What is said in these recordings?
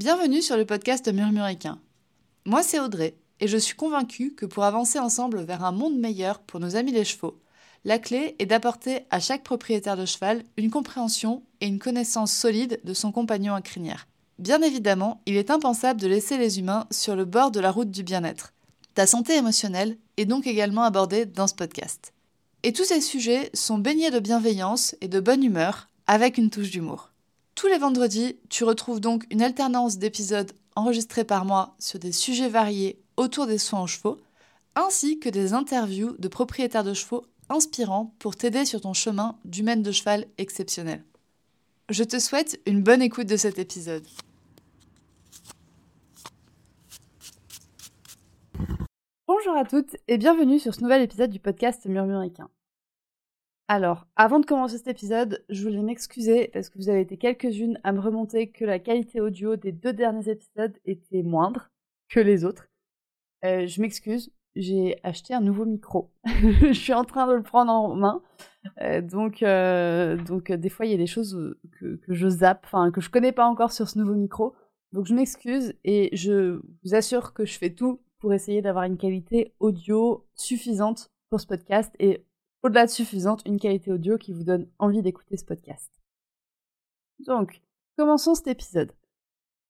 Bienvenue sur le podcast Murmuricain. Moi, c'est Audrey, et je suis convaincue que pour avancer ensemble vers un monde meilleur pour nos amis les chevaux, la clé est d'apporter à chaque propriétaire de cheval une compréhension et une connaissance solide de son compagnon à crinière. Bien évidemment, il est impensable de laisser les humains sur le bord de la route du bien-être. Ta santé émotionnelle est donc également abordée dans ce podcast. Et tous ces sujets sont baignés de bienveillance et de bonne humeur, avec une touche d'humour. Tous les vendredis, tu retrouves donc une alternance d'épisodes enregistrés par moi sur des sujets variés autour des soins aux chevaux, ainsi que des interviews de propriétaires de chevaux inspirants pour t'aider sur ton chemin d'humaine de cheval exceptionnel. Je te souhaite une bonne écoute de cet épisode. Bonjour à toutes et bienvenue sur ce nouvel épisode du podcast Murmuricain. Alors, avant de commencer cet épisode, je voulais m'excuser parce que vous avez été quelques-unes à me remonter que la qualité audio des deux derniers épisodes était moindre que les autres. Euh, je m'excuse, j'ai acheté un nouveau micro. je suis en train de le prendre en main. Euh, donc, euh, donc des fois, il y a des choses que, que je zappe, enfin, que je connais pas encore sur ce nouveau micro. Donc, je m'excuse et je vous assure que je fais tout pour essayer d'avoir une qualité audio suffisante pour ce podcast et au-delà de suffisante, une qualité audio qui vous donne envie d'écouter ce podcast. Donc, commençons cet épisode.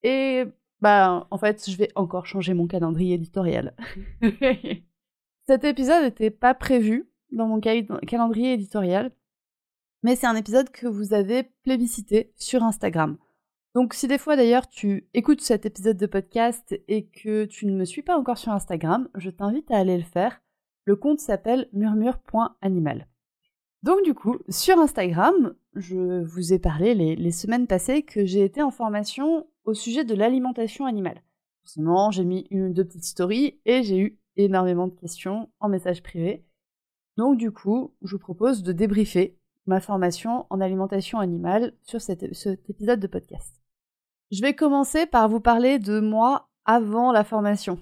Et bah, en fait, je vais encore changer mon calendrier éditorial. Cet épisode n'était pas prévu dans mon calendrier éditorial, mais c'est un épisode que vous avez plébiscité sur Instagram. Donc si des fois d'ailleurs tu écoutes cet épisode de podcast et que tu ne me suis pas encore sur Instagram, je t'invite à aller le faire. Le compte s'appelle murmure.animal. Donc du coup, sur Instagram, je vous ai parlé les, semaines passées que j'ai été en formation au sujet de l'alimentation animale. Forcément, j'ai mis une ou deux petites stories et j'ai eu énormément de questions en message privé. Donc du coup, je vous propose de débriefer ma formation en alimentation animale sur cet épisode de podcast. Je vais commencer par vous parler de moi avant la formation.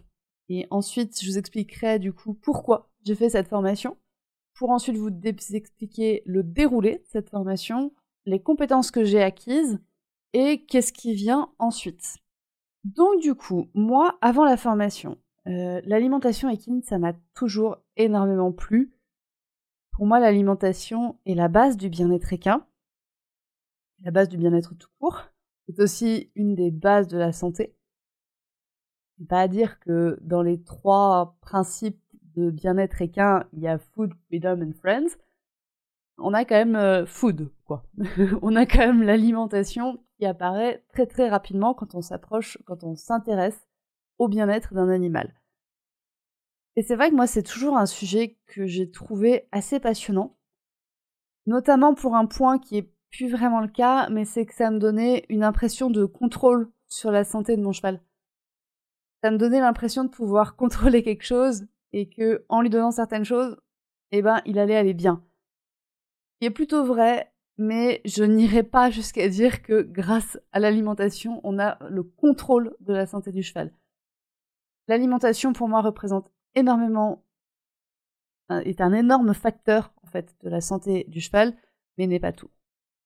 Et ensuite, je vous expliquerai du coup pourquoi j'ai fait cette formation pour ensuite vous expliquer le déroulé de cette formation, les compétences que j'ai acquises et qu'est-ce qui vient ensuite. Donc du coup, moi, avant la formation, euh, l'alimentation équine, ça m'a toujours énormément plu. Pour moi, l'alimentation est la base du bien-être équin, la base du bien-être tout court. C'est aussi une des bases de la santé. Pas à dire que dans les trois principes de bien-être équin, il y a Food, Freedom and Friends. On a quand même euh, food, quoi. on a quand même l'alimentation qui apparaît très très rapidement quand on s'approche, quand on s'intéresse au bien-être d'un animal. Et c'est vrai que moi, c'est toujours un sujet que j'ai trouvé assez passionnant, notamment pour un point qui est plus vraiment le cas, mais c'est que ça me donnait une impression de contrôle sur la santé de mon cheval. Ça me donnait l'impression de pouvoir contrôler quelque chose et que en lui donnant certaines choses, eh ben, il allait aller bien. Qui est plutôt vrai, mais je n'irai pas jusqu'à dire que grâce à l'alimentation, on a le contrôle de la santé du cheval. L'alimentation, pour moi, représente énormément, est un énorme facteur, en fait, de la santé du cheval, mais n'est pas tout.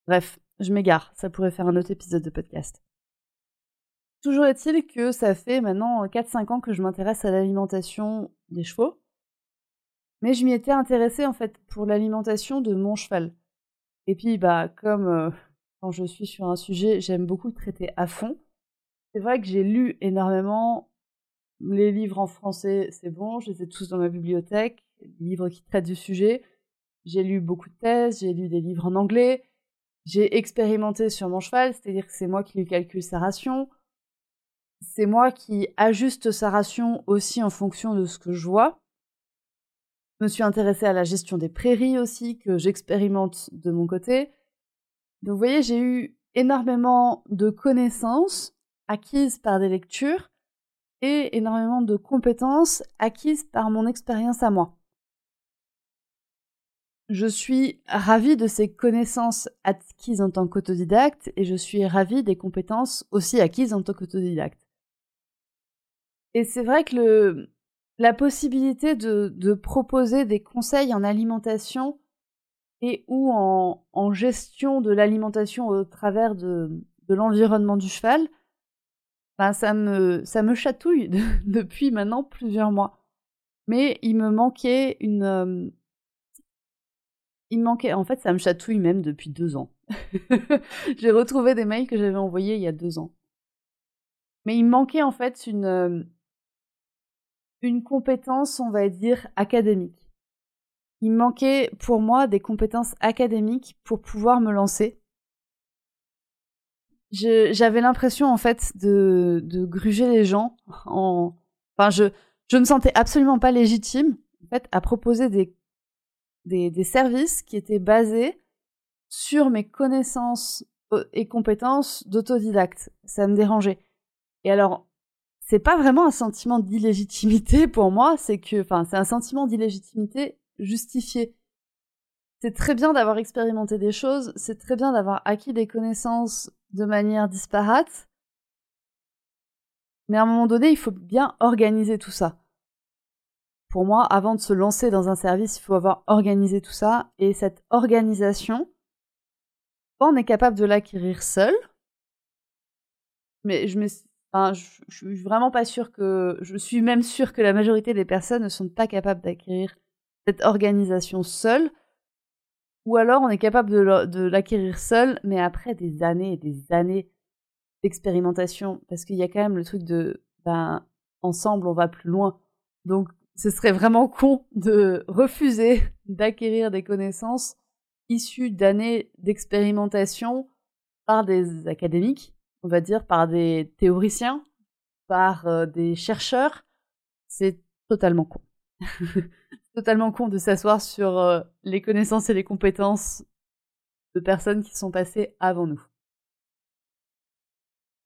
Bref, je m'égare, ça pourrait faire un autre épisode de podcast. Toujours est-il que ça fait maintenant 4-5 ans que je m'intéresse à l'alimentation des chevaux. Mais je m'y étais intéressée en fait pour l'alimentation de mon cheval. Et puis bah comme quand je suis sur un sujet, j'aime beaucoup traiter à fond. C'est vrai que j'ai lu énormément les livres en français, c'est bon, je les ai tous dans ma bibliothèque, les livres qui traitent du sujet. J'ai lu beaucoup de thèses, j'ai lu des livres en anglais, j'ai expérimenté sur mon cheval, c'est-à-dire que c'est moi qui lui calcule sa ration, c'est moi qui ajuste sa ration aussi en fonction de ce que je vois. Je me suis intéressée à la gestion des prairies aussi, que j'expérimente de mon côté. Donc vous voyez, j'ai eu énormément de connaissances acquises par des lectures et énormément de compétences acquises par mon expérience à moi. Je suis ravie de ces connaissances acquises en tant qu'autodidacte et je suis ravie des compétences aussi acquises en tant qu'autodidacte. Et c'est vrai que la possibilité de, proposer des conseils en alimentation et ou en, gestion de l'alimentation au travers de, l'environnement du cheval, ça me, ça me chatouille depuis maintenant plusieurs mois. Mais il me manquait une. Euh, il me manquait. En fait, ça me chatouille même depuis deux ans. J'ai retrouvé des mails que j'avais envoyés il y a deux ans. Mais il me manquait en fait une. Euh, une compétence, on va dire, académique. Il manquait pour moi des compétences académiques pour pouvoir me lancer. J'avais l'impression en fait de, gruger les gens en enfin je je me sentais absolument pas légitime en fait à proposer des des, des services qui étaient basés sur mes connaissances euh, et compétences d'autodidacte. Ça me dérangeait. Et alors c'est pas vraiment un sentiment d'illégitimité pour moi c'est que enfin c'est un sentiment d'illégitimité justifié c'est très bien d'avoir expérimenté des choses, c'est très bien d'avoir acquis des connaissances de manière disparate. Mais à un moment donné, il faut bien organiser tout ça. Pour moi, avant de se lancer dans un service, il faut avoir organisé tout ça. Et cette organisation, on est capable de l'acquérir seul. Mais je me je, suis vraiment pas sûre que. Je suis même sûre que la majorité des personnes ne sont pas capables d'acquérir cette organisation seule. Ou alors on est capable de l'acquérir seul, mais après des années et des années d'expérimentation, parce qu'il y a quand même le truc de, ben, ensemble on va plus loin. Donc ce serait vraiment con de refuser d'acquérir des connaissances issues d'années d'expérimentation par des académiques, on va dire par des théoriciens, par euh, des chercheurs. C'est totalement con. totalement con de s'asseoir sur euh, les connaissances et les compétences de personnes qui sont passées avant nous.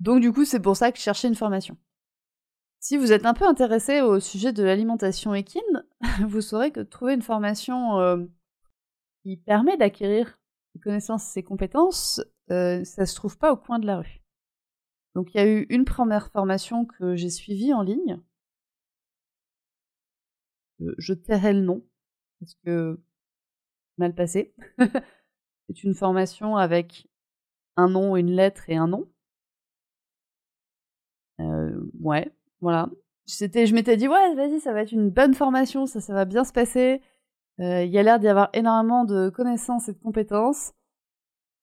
Donc du coup, c'est pour ça que je cherchais une formation. Si vous êtes un peu intéressé au sujet de l'alimentation équine, vous saurez que trouver une formation euh, qui permet d'acquérir ces connaissances et ces compétences, ça se trouve pas au coin de la rue. Donc il y a eu une première formation que j'ai suivie en ligne, je tairai le nom, parce que mal passé. c'est une formation avec un nom, une lettre et un nom. Euh, ouais, voilà. C'était, je m'étais dit, ouais, vas-y, ça va être une bonne formation, ça, va bien se passer. Euh, il y a l'air d'y avoir énormément de connaissances et de compétences.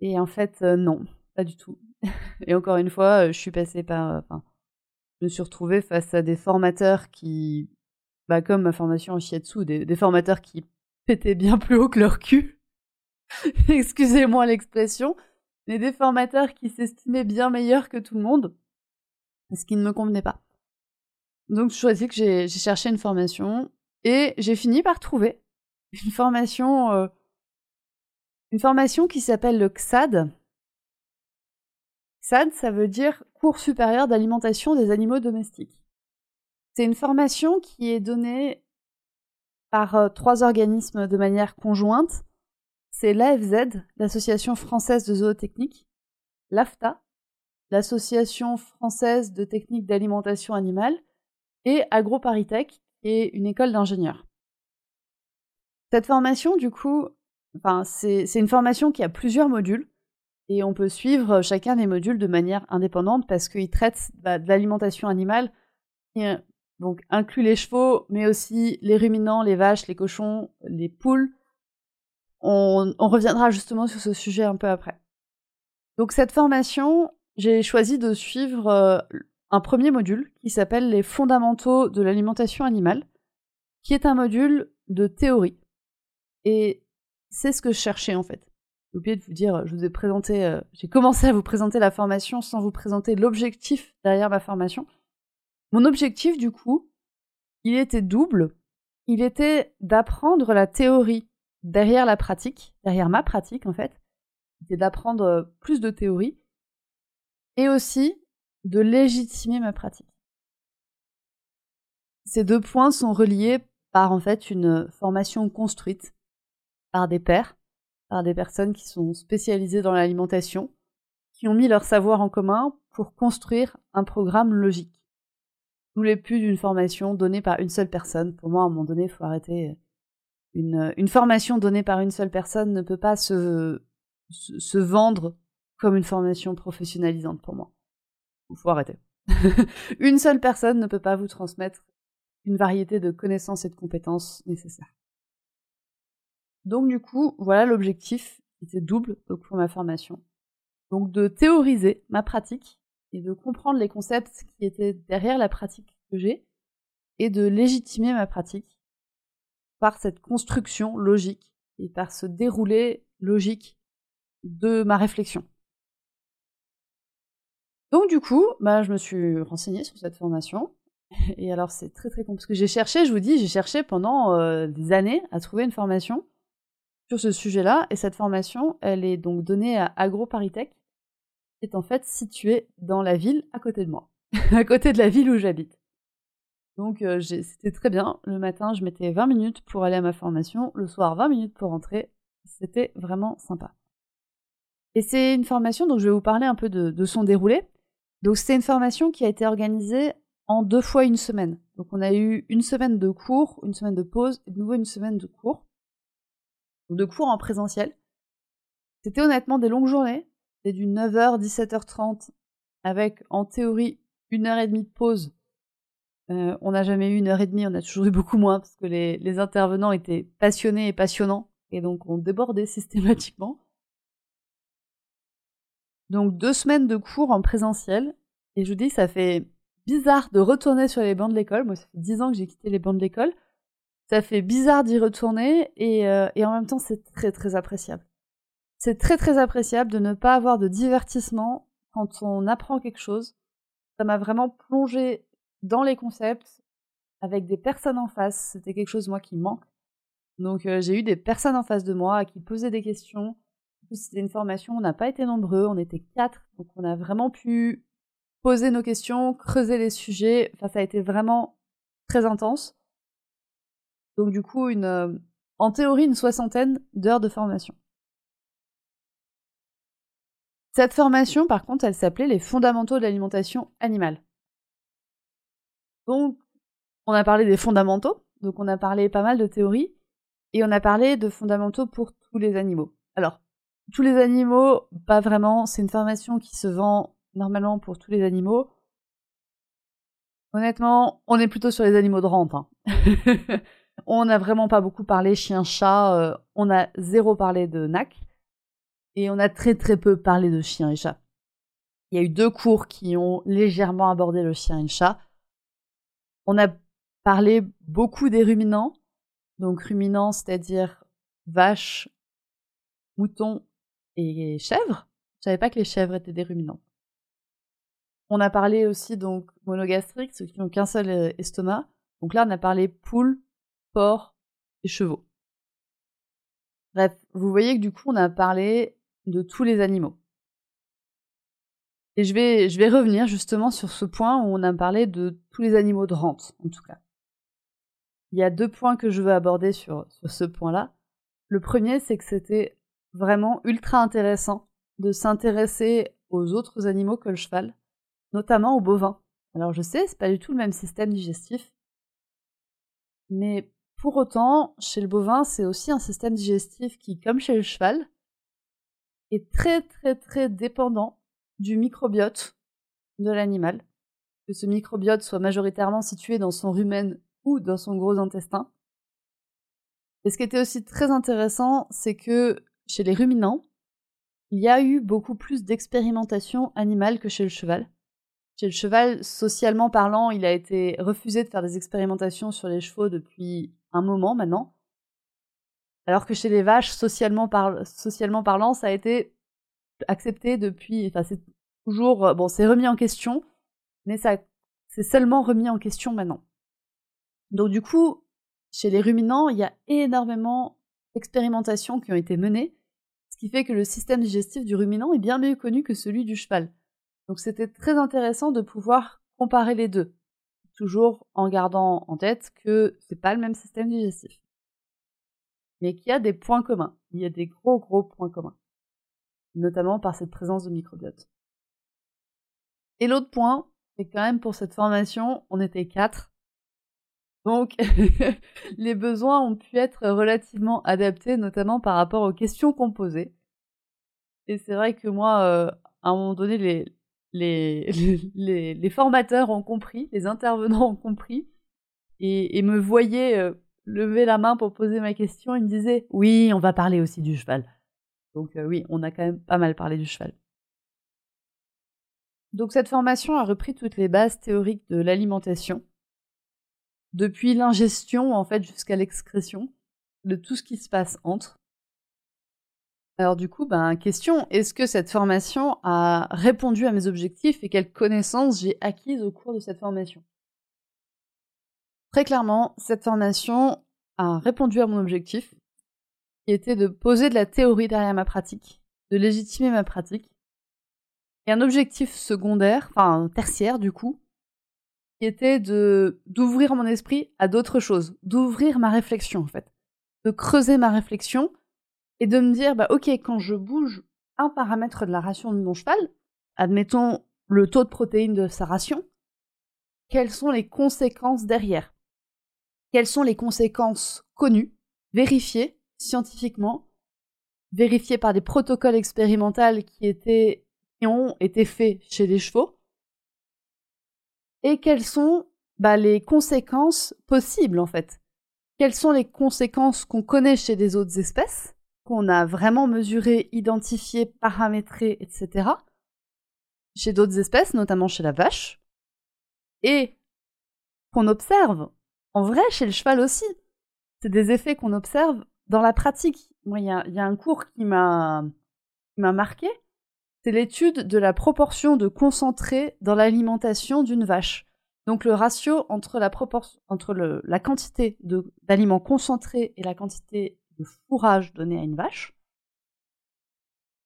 Et en fait, euh, non, pas du tout. et encore une fois, je suis passée par. Enfin, je me suis retrouvée face à des formateurs qui bah, comme ma formation en shiatsu, des, des formateurs qui pétaient bien plus haut que leur cul. Excusez-moi l'expression, mais des formateurs qui s'estimaient bien meilleurs que tout le monde, ce qui ne me convenait pas. Donc je choisis que j'ai cherché une formation et j'ai fini par trouver une formation, euh, une formation qui s'appelle le XAD. XAD, ça veut dire cours supérieur d'alimentation des animaux domestiques. C'est une formation qui est donnée par euh, trois organismes de manière conjointe. C'est l'AFZ, l'Association française de zootechnique, l'AFTA, l'Association française de techniques d'alimentation animale, et AgroParisTech, qui est une école d'ingénieurs. Cette formation, du coup, c'est une formation qui a plusieurs modules, et on peut suivre chacun des modules de manière indépendante parce qu'ils traitent bah, de l'alimentation animale donc inclut les chevaux, mais aussi les ruminants, les vaches, les cochons, les poules. On, reviendra justement sur ce sujet un peu après. Donc cette formation, j'ai choisi de suivre euh, un premier module qui s'appelle les fondamentaux de l'alimentation animale, qui est un module de théorie. Et c'est ce que je cherchais en fait. J'ai oublié de vous dire, je vous ai présenté, euh, j'ai commencé à vous présenter la formation sans vous présenter l'objectif derrière ma formation. Mon objectif, du coup, il était double. Il était d'apprendre la théorie derrière la pratique, derrière ma pratique en fait. C'était d'apprendre plus de théorie et aussi de légitimer ma pratique. Ces deux points sont reliés par en fait une formation construite par des pairs, par des personnes qui sont spécialisées dans l'alimentation, qui ont mis leur savoir en commun pour construire un programme logique. Je voulais plus d'une formation donnée par une seule personne. Pour moi, à un moment donné, il faut arrêter. Une, une, formation donnée par une seule personne ne peut pas se, se, vendre comme une formation professionnalisante pour moi. Il faut arrêter. une seule personne ne peut pas vous transmettre une variété de connaissances et de compétences nécessaires. Donc du coup, voilà l'objectif, était double pour ma formation. Donc de théoriser ma pratique et de comprendre les concepts qui étaient derrière la pratique que j'ai et de légitimer ma pratique par cette construction logique et par ce déroulé logique de ma réflexion. Donc du coup, bah, je me suis renseignée sur cette formation. Et alors c'est très très compliqué. Parce que j'ai cherché, je vous dis, j'ai cherché pendant euh, des années à trouver une formation sur ce sujet-là. Et cette formation, elle est donc donnée à AgroParisTech, qui est en fait située dans la ville à côté de moi, à côté de la ville où j'habite. Donc euh, c'était très bien. Le matin, je mettais 20 minutes pour aller à ma formation. Le soir, 20 minutes pour rentrer. C'était vraiment sympa. Et c'est une formation, donc je vais vous parler un peu de, son déroulé. Donc c'est une formation qui a été organisée en deux fois une semaine. Donc on a eu une semaine de cours, une semaine de pause, et de nouveau une semaine de cours. De cours en présentiel. C'était honnêtement des longues journées. C'était du 9h, 17h30, avec en théorie une heure et demie de pause euh, on n'a jamais eu une heure et demie, on a toujours eu beaucoup moins parce que les, intervenants étaient passionnés et passionnants et donc on débordait systématiquement. Donc deux semaines de cours en présentiel et je vous dis ça fait bizarre de retourner sur les bancs de l'école. Moi ça fait dix ans que j'ai quitté les bancs de l'école. Ça fait bizarre d'y retourner et, euh, et en même temps c'est très très appréciable. C'est très très appréciable de ne pas avoir de divertissement quand on apprend quelque chose. Ça m'a vraiment plongé dans les concepts, avec des personnes en face. C'était quelque chose, moi, qui manque. Donc, euh, j'ai eu des personnes en face de moi qui posaient des questions. C'était une formation, on n'a pas été nombreux, on était quatre, donc on a vraiment pu poser nos questions, creuser les sujets. Enfin, ça a été vraiment très intense. Donc, du coup, une, euh, en théorie, une soixantaine d'heures de formation. Cette formation, par contre, elle s'appelait les fondamentaux de l'alimentation animale. Donc, on a parlé des fondamentaux, donc on a parlé pas mal de théories, et on a parlé de fondamentaux pour tous les animaux. Alors, tous les animaux, pas vraiment, c'est une formation qui se vend normalement pour tous les animaux. Honnêtement, on est plutôt sur les animaux de. Hein. on n'a vraiment pas beaucoup parlé chien-chat, euh, on a zéro parlé de NAC, et on a très très peu parlé de chien et chat. Il y a eu deux cours qui ont légèrement abordé le chien et le chat, on a parlé beaucoup des ruminants. Donc ruminants, c'est-à-dire vaches, moutons et chèvres. Je savais pas que les chèvres étaient des ruminants. On a parlé aussi donc monogastriques, ceux qui n'ont qu'un seul euh, estomac. Donc là, on a parlé poules, porcs et chevaux. Bref, vous voyez que du coup, on a parlé de tous les animaux. Et je vais, revenir justement sur ce point où on a parlé de tous les animaux de rente, en tout cas. Il y a deux points que je veux aborder sur, sur ce point-là. Le premier, c'est que c'était vraiment ultra intéressant de s'intéresser aux autres animaux que le cheval, notamment aux bovins. Alors je sais, c'est pas du tout le même système digestif, mais pour autant, chez le bovin, c'est aussi un système digestif qui, comme chez le cheval, est très très très dépendant du microbiote de l'animal, que ce microbiote soit majoritairement situé dans son rumen ou dans son gros intestin. Et ce qui était aussi très intéressant, c'est que chez les ruminants, il y a eu beaucoup plus d'expérimentation animale que chez le cheval. Chez le cheval, socialement parlant, il a été refusé de faire des expérimentations sur les chevaux depuis un moment maintenant. Alors que chez les vaches, socialement, parlant, ça a été accepté depuis. Enfin, c'est toujours. Euh, bon, c'est remis en question, mais ça, c'est seulement remis en question maintenant. Donc, du coup, chez les ruminants, il y a énormément d'expérimentations qui ont été menées, ce qui fait que le système digestif du ruminant est bien mieux connu que celui du cheval. Donc, c'était très intéressant de pouvoir comparer les deux, toujours en gardant en tête que c'est pas le même système digestif, mais qu'il y a des points communs. Il y a des gros gros points communs notamment par cette présence de microbiote. Et l'autre point, c'est quand même pour cette formation, on était quatre. Donc, les besoins ont pu être relativement adaptés, notamment par rapport aux questions qu'on posait. Et c'est vrai que moi, euh, à un moment donné, les, les, formateurs ont compris, les intervenants ont compris, et, me voyaient euh, lever la main pour poser ma question. Ils me disaient Oui, on va parler aussi du cheval. Donc, euh, oui, on a quand même pas mal parlé du cheval. Donc, cette formation a repris toutes les bases théoriques de l'alimentation, depuis l'ingestion, en fait, jusqu'à l'excrétion, de tout ce qui se passe entre. Alors du coup, ben, question, est-ce que cette formation a répondu à mes objectifs et quelles connaissances j'ai acquises au cours de cette formation? Très clairement, cette formation a répondu à mon objectif, qui était de poser de la théorie derrière ma pratique, de légitimer ma pratique, et un objectif secondaire, enfin tertiaire du coup, qui était d'ouvrir mon esprit à d'autres choses, d'ouvrir ma réflexion en fait, de creuser ma réflexion et de me dire, bah ok, quand je bouge un paramètre de la ration de mon cheval, admettons le taux de protéines de sa ration, quelles sont les conséquences derrière? Quelles sont les conséquences connues, vérifiées scientifiquement, vérifiées par des protocoles expérimentaux qui, étaient, qui ont été faits chez les chevaux? Et quelles sont bah, les conséquences possibles en fait? Quelles sont les conséquences qu'on connaît chez des autres espèces? Qu'on a vraiment mesuré, identifié, paramétré, etc. chez d'autres espèces, notamment chez la vache, et qu'on observe en vrai chez le cheval aussi. C'est des effets qu'on observe dans la pratique. Moi, il y a, un cours qui m'a marqué, c'est l'étude de la proportion de concentré dans l'alimentation d'une vache. Donc le ratio entre la, entre la quantité d'aliments concentrés et la quantité de fourrage donné à une vache.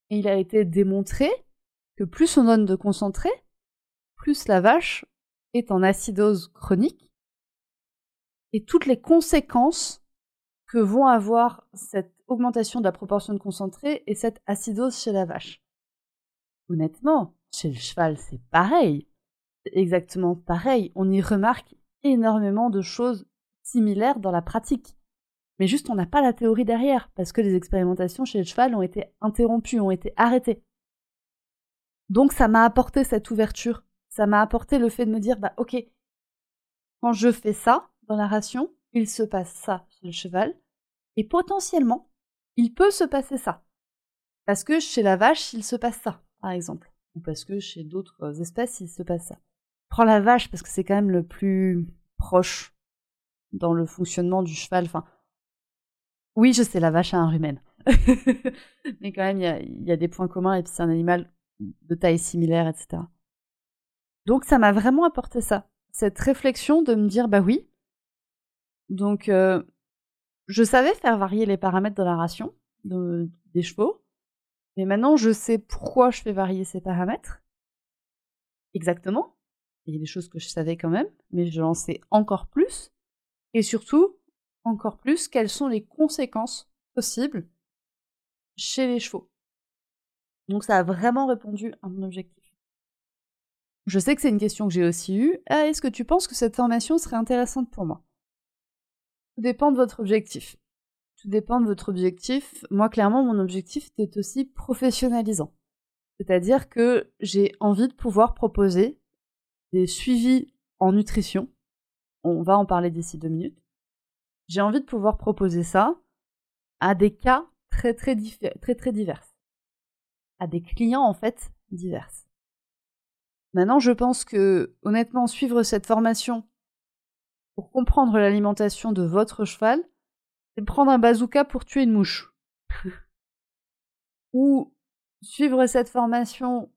Et il a été démontré que plus on donne de concentré, plus la vache est en acidose chronique et toutes les conséquences que vont avoir cette augmentation de la proportion de concentré et cette acidose chez la vache. Honnêtement, chez le cheval, c'est pareil. C'est exactement pareil. On y remarque énormément de choses similaires dans la pratique mais juste on n'a pas la théorie derrière, parce que les expérimentations chez le cheval ont été interrompues, ont été arrêtées. Donc ça m'a apporté cette ouverture, ça m'a apporté le fait de me dire, bah ok, quand je fais ça dans la ration, il se passe ça chez le cheval, et potentiellement, il peut se passer ça. Parce que chez la vache, il se passe ça, par exemple. Ou parce que chez d'autres espèces, il se passe ça. prends la vache parce que c'est quand même le plus proche dans le fonctionnement du cheval. Enfin, oui, je sais, la vache a un rumen. Mais quand même, il y a, des points communs et puis c'est un animal de taille similaire, etc. Donc ça m'a vraiment apporté ça, cette réflexion de me dire, bah oui. Donc euh, je savais faire varier les paramètres de la ration des chevaux, mais maintenant je sais pourquoi je fais varier ces paramètres. Exactement. Il y a des choses que je savais quand même, mais je l'en sais encore plus. Et surtout, encore plus quelles sont les conséquences possibles chez les chevaux. Donc ça a vraiment répondu à mon objectif. Je sais que c'est une question que j'ai aussi eue. Ah, est-ce que tu penses que cette formation serait intéressante pour moi? Tout dépend de votre objectif. Tout dépend de votre objectif. Moi, clairement, mon objectif était aussi professionnalisant. C'est-à-dire que j'ai envie de pouvoir proposer des suivis en nutrition. On va en parler d'ici deux minutes j'ai envie de pouvoir proposer ça à des cas très très, très très divers. À des clients en fait divers. Maintenant, je pense que honnêtement, suivre cette formation pour comprendre l'alimentation de votre cheval, c'est prendre un bazooka pour tuer une mouche. Ou suivre cette formation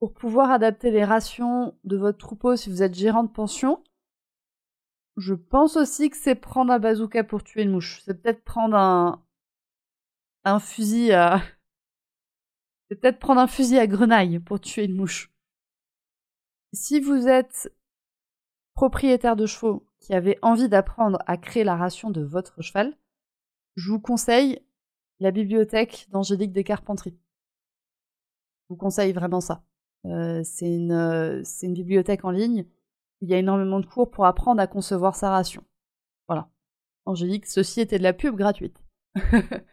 pour pouvoir adapter les rations de votre troupeau si vous êtes gérant de pension, je pense aussi que c'est prendre un bazooka pour tuer une mouche. C'est peut-être prendre un, fusil à. C'est peut-être prendre un fusil à grenaille pour tuer une mouche. Si vous êtes propriétaire de chevaux qui avez envie d'apprendre à créer la ration de votre cheval, je vous conseille la bibliothèque d'Angélique Descarpenteries. Je vous conseille vraiment ça. Euh, c'est euh, une bibliothèque en ligne il y a énormément de cours pour apprendre à concevoir sa ration. Voilà. Angélique, ceci était de la pub gratuite.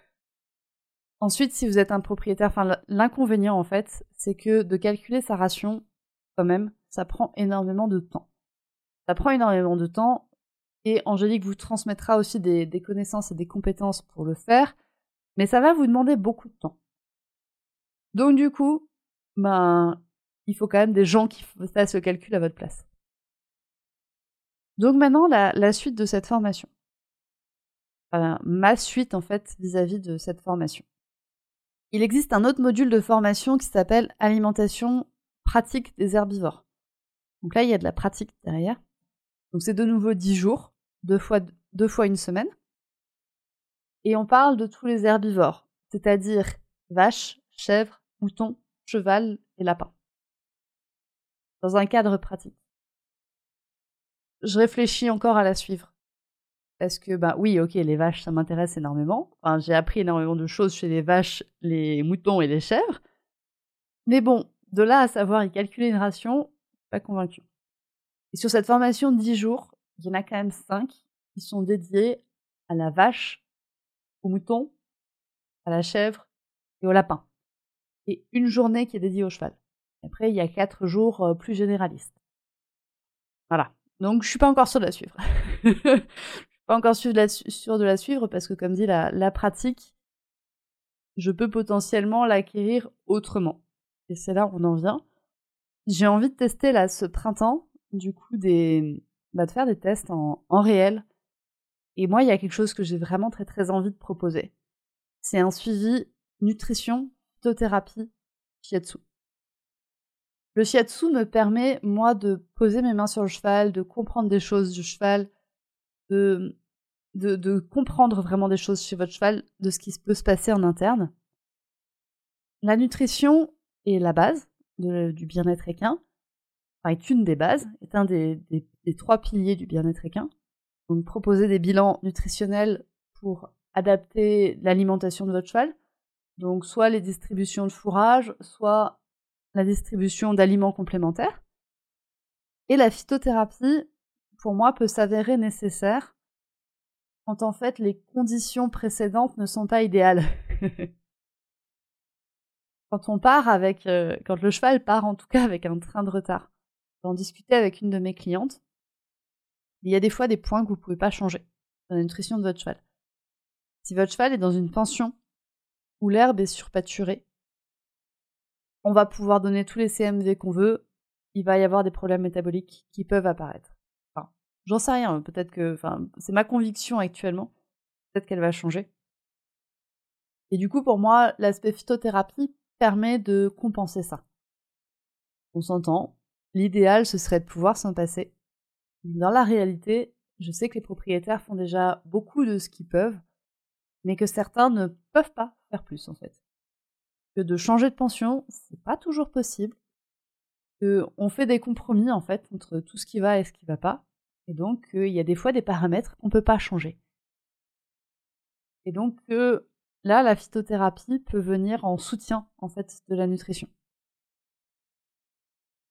Ensuite, si vous êtes un propriétaire, l'inconvénient en fait, c'est que de calculer sa ration, quand même, ça prend énormément de temps. Ça prend énormément de temps et Angélique vous transmettra aussi des, connaissances et des compétences pour le faire, mais ça va vous demander beaucoup de temps. Donc du coup, ben, il faut quand même des gens qui fassent le calcul à votre place. Donc maintenant, la, suite de cette formation. ma suite en fait vis-à-vis de cette formation. Il existe un autre module de formation qui s'appelle alimentation pratique des herbivores. Donc là, il y a de la pratique derrière. Donc c'est de nouveau 10 jours, deux fois, fois une semaine. Et on parle de tous les herbivores, c'est-à-dire vaches, chèvres, moutons, cheval et lapins. Dans un cadre pratique. Je réfléchis encore à la suivre. Parce que, bah oui, ok, les vaches, ça m'intéresse énormément. Enfin, j'ai appris énormément de choses chez les vaches, les moutons et les chèvres. Mais bon, de là à savoir y calculer une ration, pas convaincu. Et sur cette formation de 10 jours, il y en a quand même 5 qui sont dédiés à la vache, au mouton, à la chèvre et au lapin. Et une journée qui est dédiée au cheval. Après, il y a 4 jours euh, plus généralistes. Voilà. Donc, je suis pas encore sûre de la suivre. pas encore sûr de, la, suivre parce que, comme dit, la, pratique, je peux potentiellement l'acquérir autrement. Et c'est là où on en vient. J'ai envie de tester là ce printemps, du coup, des, bah, de faire des tests en, en réel. Et moi, il y a quelque chose que j'ai vraiment très très envie de proposer. C'est un suivi nutrition, phytothérapie, shiatsu. Le shiatsu me permet, moi, de poser mes mains sur le cheval, de comprendre des choses du cheval, de, de, comprendre vraiment des choses chez votre cheval, de ce qui peut se passer en interne. La nutrition est la base du bien-être équin, enfin, est une des bases, est un des, trois piliers du bien-être équin. Donc proposer des bilans nutritionnels pour adapter l'alimentation de votre cheval. Donc soit les distributions de fourrage, soit la distribution d'aliments complémentaires. Et la phytothérapie pour moi, peut s'avérer nécessaire quand en fait les conditions précédentes ne sont pas idéales. quand on part avec, euh, quand le cheval part en tout cas avec un train de retard. J'en discutais avec une de mes clientes. Il y a des fois des points que vous ne pouvez pas changer dans la nutrition de votre cheval. Si votre cheval est dans une pension où l'herbe est surpâturée, on va pouvoir donner tous les CMV qu'on veut, il va y avoir des problèmes métaboliques qui peuvent apparaître. J'en sais rien, peut-être que. Enfin, c'est ma conviction actuellement. Peut-être qu'elle va changer. Et du coup, pour moi, l'aspect phytothérapie permet de compenser ça. On s'entend. L'idéal, ce serait de pouvoir s'en passer. Dans la réalité, je sais que les propriétaires font déjà beaucoup de ce qu'ils peuvent, mais que certains ne peuvent pas faire plus en fait. Que de changer de pension, c'est pas toujours possible. Que on fait des compromis en fait entre tout ce qui va et ce qui va pas. Et donc, il y a des fois des paramètres qu'on peut pas changer. Et donc, là, la phytothérapie peut venir en soutien, en fait, de la nutrition.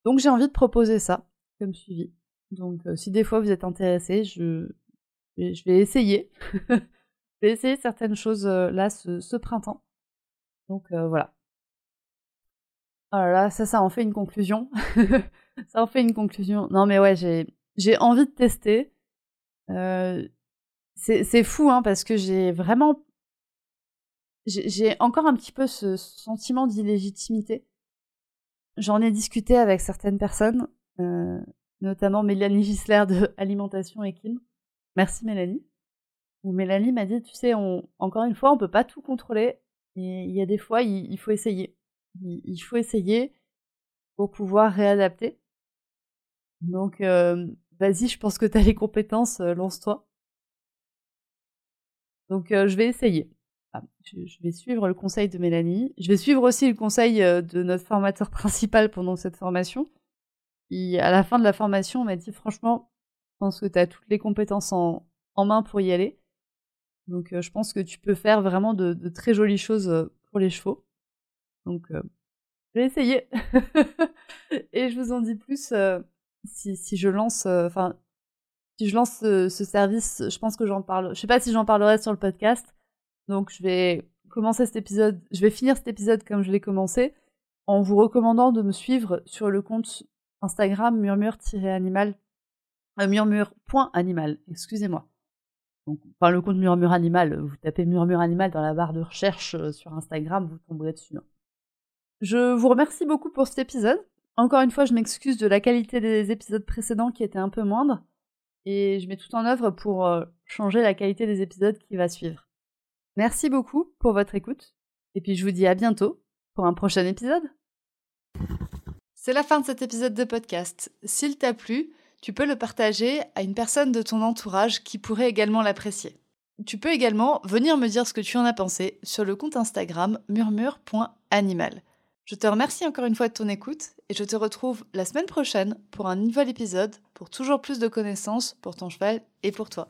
Donc, j'ai envie de proposer ça comme suivi. Donc, si des fois vous êtes intéressé, je vais essayer. je vais essayer certaines choses là ce, printemps. Donc, voilà. Voilà, ça, ça en fait une conclusion. ça en fait une conclusion. Non, mais ouais, j'ai j'ai envie de tester. Euh, c'est fou, hein, parce que j'ai vraiment. J'ai encore un petit peu ce sentiment d'illégitimité. J'en ai discuté avec certaines personnes, euh, notamment Mélanie Gisler de Alimentation et Kim. Merci Mélanie. Où Mélanie m'a dit, tu sais, on, encore une fois, on peut pas tout contrôler. Et il y a des fois, il, faut essayer. Il, faut essayer pour pouvoir réadapter. Donc, euh, Vas-y, je pense que tu as les compétences, euh, lance-toi. Donc euh, je vais essayer. Ah, je, vais suivre le conseil de Mélanie. Je vais suivre aussi le conseil de notre formateur principal pendant cette formation. Et à la fin de la formation, on m'a dit franchement, je pense que tu as toutes les compétences en, main pour y aller. Donc je pense que tu peux faire vraiment de très jolies choses pour les chevaux. Donc je vais essayer. Et je vous en dis plus si, je lance, euh, enfin, si je lance ce, service, je pense que j'en parle. Je sais pas si j'en parlerai sur le podcast. Donc, je vais commencer cet épisode. Je vais finir cet épisode comme je l'ai commencé, en vous recommandant de me suivre sur le compte Instagram murmure-animal, euh, murmure.animal, excusez-moi. Donc, enfin, le compte murmure animal, vous tapez murmure animal dans la barre de recherche euh, sur Instagram, vous tomberez dessus. Hein. Je vous remercie beaucoup pour cet épisode. Encore une fois, je m'excuse de la qualité des épisodes précédents qui étaient un peu moindres. Et je mets tout en œuvre pour euh, changer la qualité des épisodes qui va suivre. Merci beaucoup pour votre écoute. Et puis je vous dis à bientôt pour un prochain épisode. C'est la fin de cet épisode de podcast. S'il t'a plu, tu peux le partager à une personne de ton entourage qui pourrait également l'apprécier. Tu peux également venir me dire ce que tu en as pensé sur le compte Instagram murmure.animal. Je te remercie encore une fois de ton écoute et je te retrouve la semaine prochaine pour un nouvel épisode pour toujours plus de connaissances pour ton cheval et pour toi.